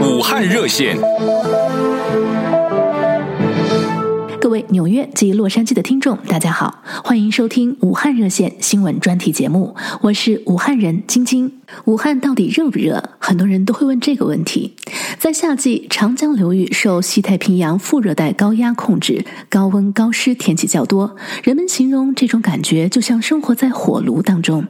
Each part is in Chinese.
武汉热线。各位纽约及洛杉矶的听众，大家好，欢迎收听武汉热线新闻专题节目，我是武汉人晶晶。武汉到底热不热？很多人都会问这个问题。在夏季，长江流域受西太平洋副热带高压控制，高温高湿天气较多。人们形容这种感觉就像生活在火炉当中。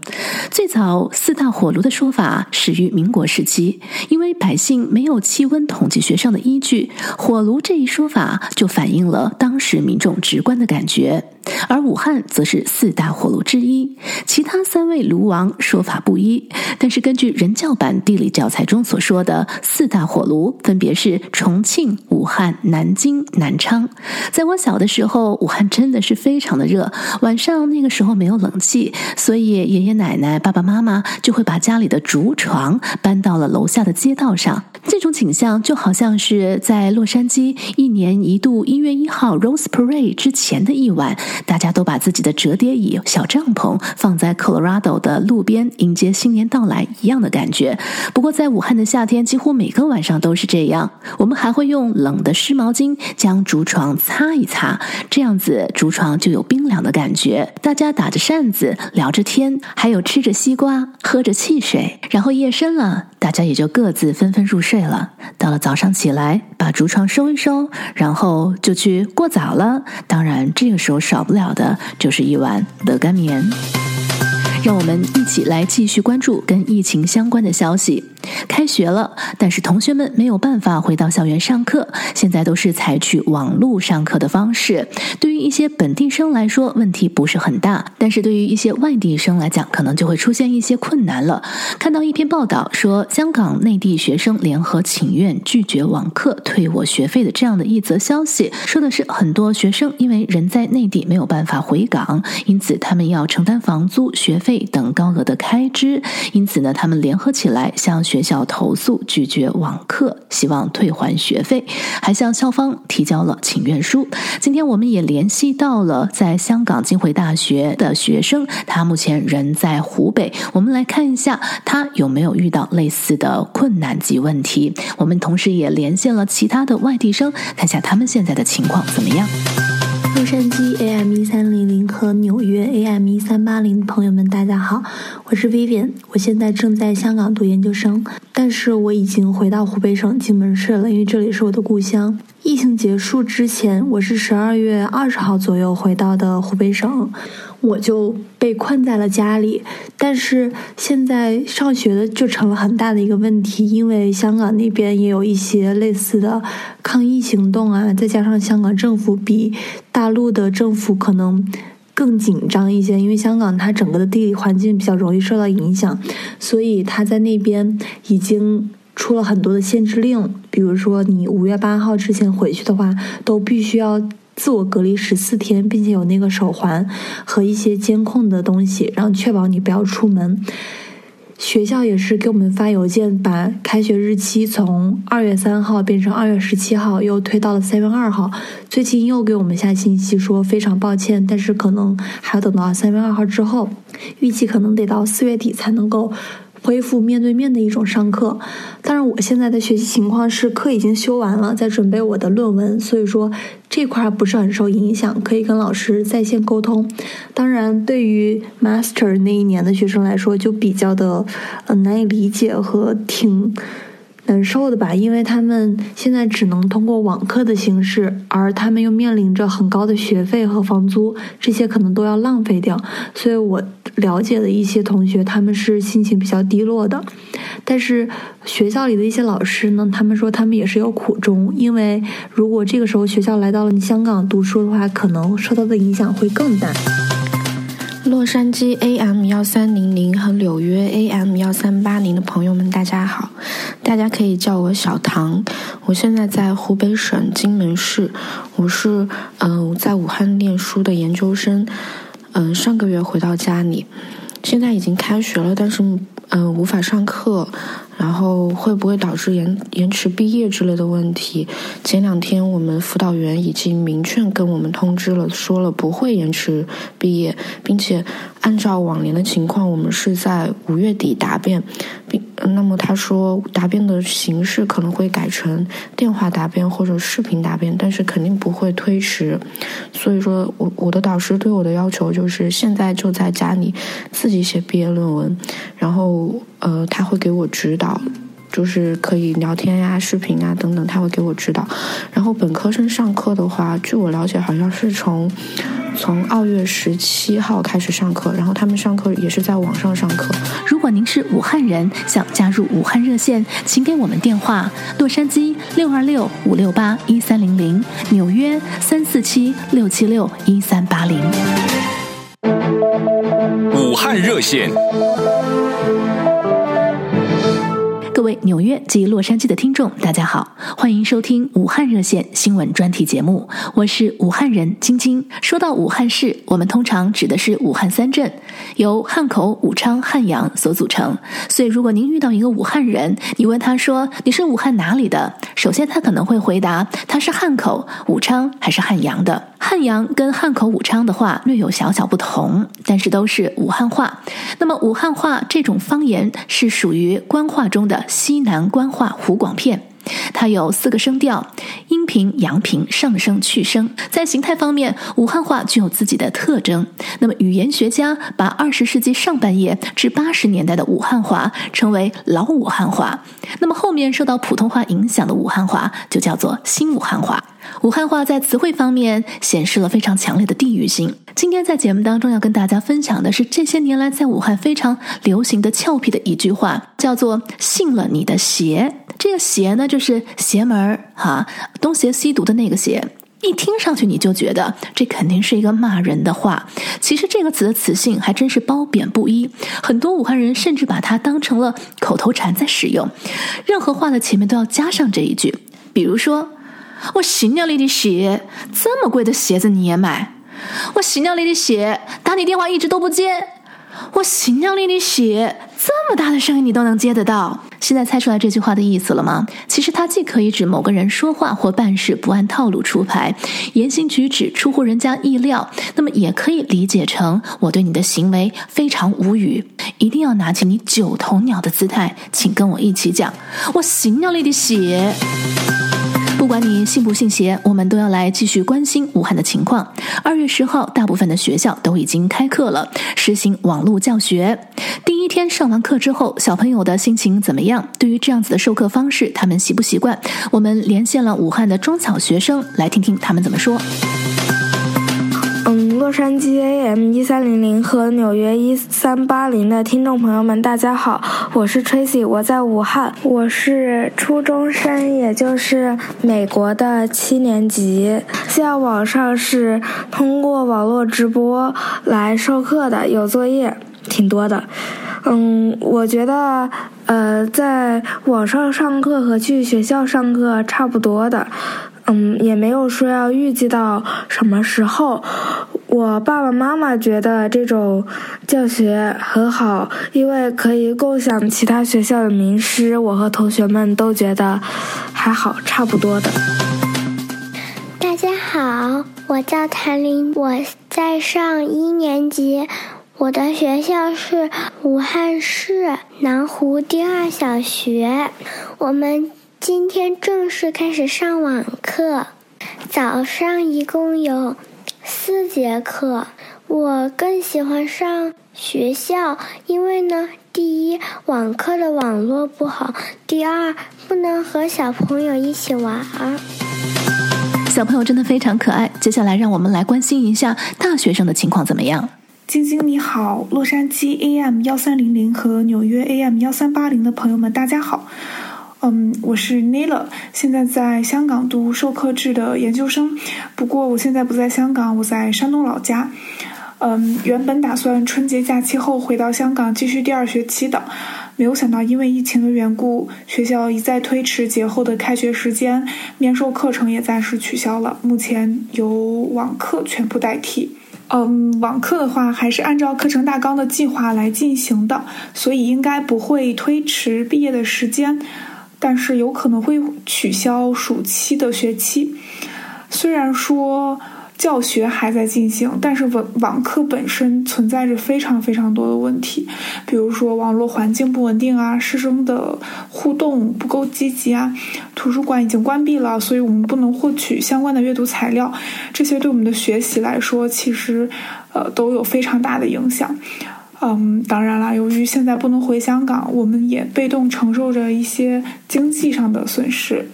最早四大火炉的说法始于民国时期，因为百姓没有气温统计学上的依据，火炉这一说法就反映了当时民众直观的感觉。而武汉则是四大火炉之一，其他三位炉王说法不一。但是根据人教版地理教材中所说的四大火炉，分别是重庆、武汉、南京、南昌。在我小的时候，武汉真的是非常的热，晚上那个时候没有冷气，所以爷爷奶奶、爸爸妈妈就会把家里的竹床搬到了楼下的街道上。这种景象就好像是在洛杉矶一年一度一月一号 Rose Parade 之前的一晚。大家都把自己的折叠椅、小帐篷放在 Colorado 的路边，迎接新年到来一样的感觉。不过，在武汉的夏天，几乎每个晚上都是这样。我们还会用冷的湿毛巾将竹床擦一擦，这样子竹床就有冰凉的感觉。大家打着扇子，聊着天，还有吃着西瓜，喝着汽水。然后夜深了，大家也就各自纷纷入睡了。到了早上起来，把竹床收一收，然后就去过早了。当然，这个时候少。少不了的就是一碗热干面。让我们一起来继续关注跟疫情相关的消息。开学了，但是同学们没有办法回到校园上课，现在都是采取网络上课的方式。对于一些本地生来说，问题不是很大，但是对于一些外地生来讲，可能就会出现一些困难了。看到一篇报道说，香港内地学生联合请愿拒绝网课、退我学费的这样的一则消息，说的是很多学生因为人在内地没有办法回港，因此他们要承担房租、学费费等高额的开支，因此呢，他们联合起来向学校投诉拒绝网课，希望退还学费，还向校方提交了请愿书。今天我们也联系到了在香港浸会大学的学生，他目前人在湖北。我们来看一下他有没有遇到类似的困难及问题。我们同时也连线了其他的外地生，看一下他们现在的情况怎么样。洛杉矶 AM 一三零零和纽约 AM 一三八零的朋友们，大家好，我是 Vivian，我现在正在香港读研究生，但是我已经回到湖北省荆门市了，因为这里是我的故乡。疫情结束之前，我是十二月二十号左右回到的湖北省。我就被困在了家里，但是现在上学的就成了很大的一个问题，因为香港那边也有一些类似的抗疫行动啊，再加上香港政府比大陆的政府可能更紧张一些，因为香港它整个的地理环境比较容易受到影响，所以他在那边已经出了很多的限制令，比如说你五月八号之前回去的话，都必须要。自我隔离十四天，并且有那个手环和一些监控的东西，然后确保你不要出门。学校也是给我们发邮件，把开学日期从二月三号变成二月十七号，又推到了三月二号。最近又给我们下信息说非常抱歉，但是可能还要等到三月二号之后，预计可能得到四月底才能够。恢复面对面的一种上课，当然我现在的学习情况是课已经修完了，在准备我的论文，所以说这块不是很受影响，可以跟老师在线沟通。当然，对于 master 那一年的学生来说，就比较的呃难以理解和挺。难受的吧，因为他们现在只能通过网课的形式，而他们又面临着很高的学费和房租，这些可能都要浪费掉。所以我了解的一些同学，他们是心情比较低落的。但是学校里的一些老师呢，他们说他们也是有苦衷，因为如果这个时候学校来到了香港读书的话，可能受到的影响会更大。洛杉矶 AM 幺三零零和纽约 AM 幺三八零的朋友们，大家好，大家可以叫我小唐。我现在在湖北省荆门市，我是嗯、在武汉念书的研究生，嗯、上个月回到家里，现在已经开学了，但是嗯、无法上课，然后会不会导致延延迟毕业之类的问题。前两天我们辅导员已经明确跟我们通知了，说了不会延迟毕业，并且按照往年的情况，我们是在五月底答辩，并那么他说答辩的形式可能会改成电话答辩或者视频答辩，但是肯定不会推迟。所以说我我的导师对我的要求就是现在就在家里自己写毕业论文，然后呃他会给我指导。就是可以聊天呀、视频啊等等，他会给我指导。然后本科生上课的话，据我了解，好像是从从二月十七号开始上课，然后他们上课也是在网上上课。如果您是武汉人，想加入武汉热线，请给我们电话：洛杉矶六二六五六八一三零零，纽约三四七六七六一三八零。武汉热线。纽约及洛杉矶的听众，大家好，欢迎收听武汉热线新闻专题节目，我是武汉人晶晶。说到武汉市，我们通常指的是武汉三镇，由汉口、武昌、汉阳所组成。所以，如果您遇到一个武汉人，你问他说你是武汉哪里的，首先他可能会回答他是汉口、武昌还是汉阳的。汉阳跟汉口、武昌的话略有小小不同，但是都是武汉话。那么，武汉话这种方言是属于官话中的。西南官话湖广片，它有四个声调：阴平、阳平、上声、去声。在形态方面，武汉话具有自己的特征。那么，语言学家把二十世纪上半叶至八十年代的武汉话称为老武汉话。那么，后面受到普通话影响的武汉话就叫做新武汉话。武汉话在词汇方面显示了非常强烈的地域性。今天在节目当中要跟大家分享的是这些年来在武汉非常流行的俏皮的一句话，叫做“信了你的邪”。这个“邪”呢，就是邪门儿哈，东邪西毒的那个“邪”。一听上去你就觉得这肯定是一个骂人的话。其实这个词的词性还真是褒贬不一，很多武汉人甚至把它当成了口头禅在使用，任何话的前面都要加上这一句，比如说。我信了你的邪，这么贵的鞋子你也买？我信了你的邪，打你电话一直都不接。我信了你的邪，这么大的声音你都能接得到？现在猜出来这句话的意思了吗？其实它既可以指某个人说话或办事不按套路出牌，言行举止出乎人家意料，那么也可以理解成我对你的行为非常无语，一定要拿起你九头鸟的姿态，请跟我一起讲，我信了你的邪。不管你信不信邪，我们都要来继续关心武汉的情况。二月十号，大部分的学校都已经开课了，实行网络教学。第一天上完课之后，小朋友的心情怎么样？对于这样子的授课方式，他们习不习惯？我们连线了武汉的中小学生，来听听他们怎么说。洛杉矶 AM 一三零零和纽约一三八零的听众朋友们，大家好，我是 Tracy，我在武汉，我是初中生，也就是美国的七年级。现在网上是通过网络直播来授课的，有作业挺多的。嗯，我觉得呃，在网上上课和去学校上课差不多的。嗯，也没有说要预计到什么时候。我爸爸妈妈觉得这种教学很好，因为可以共享其他学校的名师。我和同学们都觉得还好，差不多的。大家好，我叫谭林，我在上一年级，我的学校是武汉市南湖第二小学，我们。今天正式开始上网课，早上一共有四节课。我更喜欢上学校，因为呢，第一，网课的网络不好；第二，不能和小朋友一起玩。小朋友真的非常可爱。接下来，让我们来关心一下大学生的情况怎么样。晶晶你好，洛杉矶 AM 幺三零零和纽约 AM 幺三八零的朋友们，大家好。嗯，我是 Nila，现在在香港读授课制的研究生。不过我现在不在香港，我在山东老家。嗯，原本打算春节假期后回到香港继续第二学期的，没有想到因为疫情的缘故，学校一再推迟节后的开学时间，面授课程也暂时取消了，目前由网课全部代替。嗯，网课的话还是按照课程大纲的计划来进行的，所以应该不会推迟毕业的时间，但是有可能会取消暑期的学期。虽然说。教学还在进行，但是网网课本身存在着非常非常多的问题，比如说网络环境不稳定啊，师生的互动不够积极啊，图书馆已经关闭了，所以我们不能获取相关的阅读材料，这些对我们的学习来说，其实呃都有非常大的影响。嗯，当然了，由于现在不能回香港，我们也被动承受着一些经济上的损失。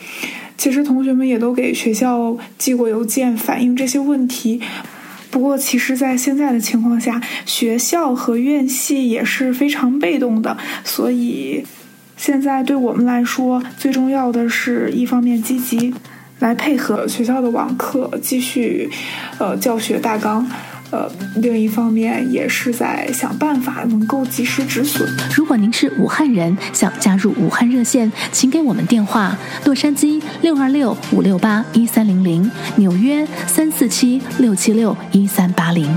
其实同学们也都给学校寄过邮件反映这些问题，不过其实，在现在的情况下，学校和院系也是非常被动的，所以现在对我们来说，最重要的是一方面积极来配合学校的网课，继续呃教学大纲。呃，另一方面也是在想办法能够及时止损。如果您是武汉人，想加入武汉热线，请给我们电话：洛杉矶六二六五六八一三零零，纽约三四七六七六一三八零。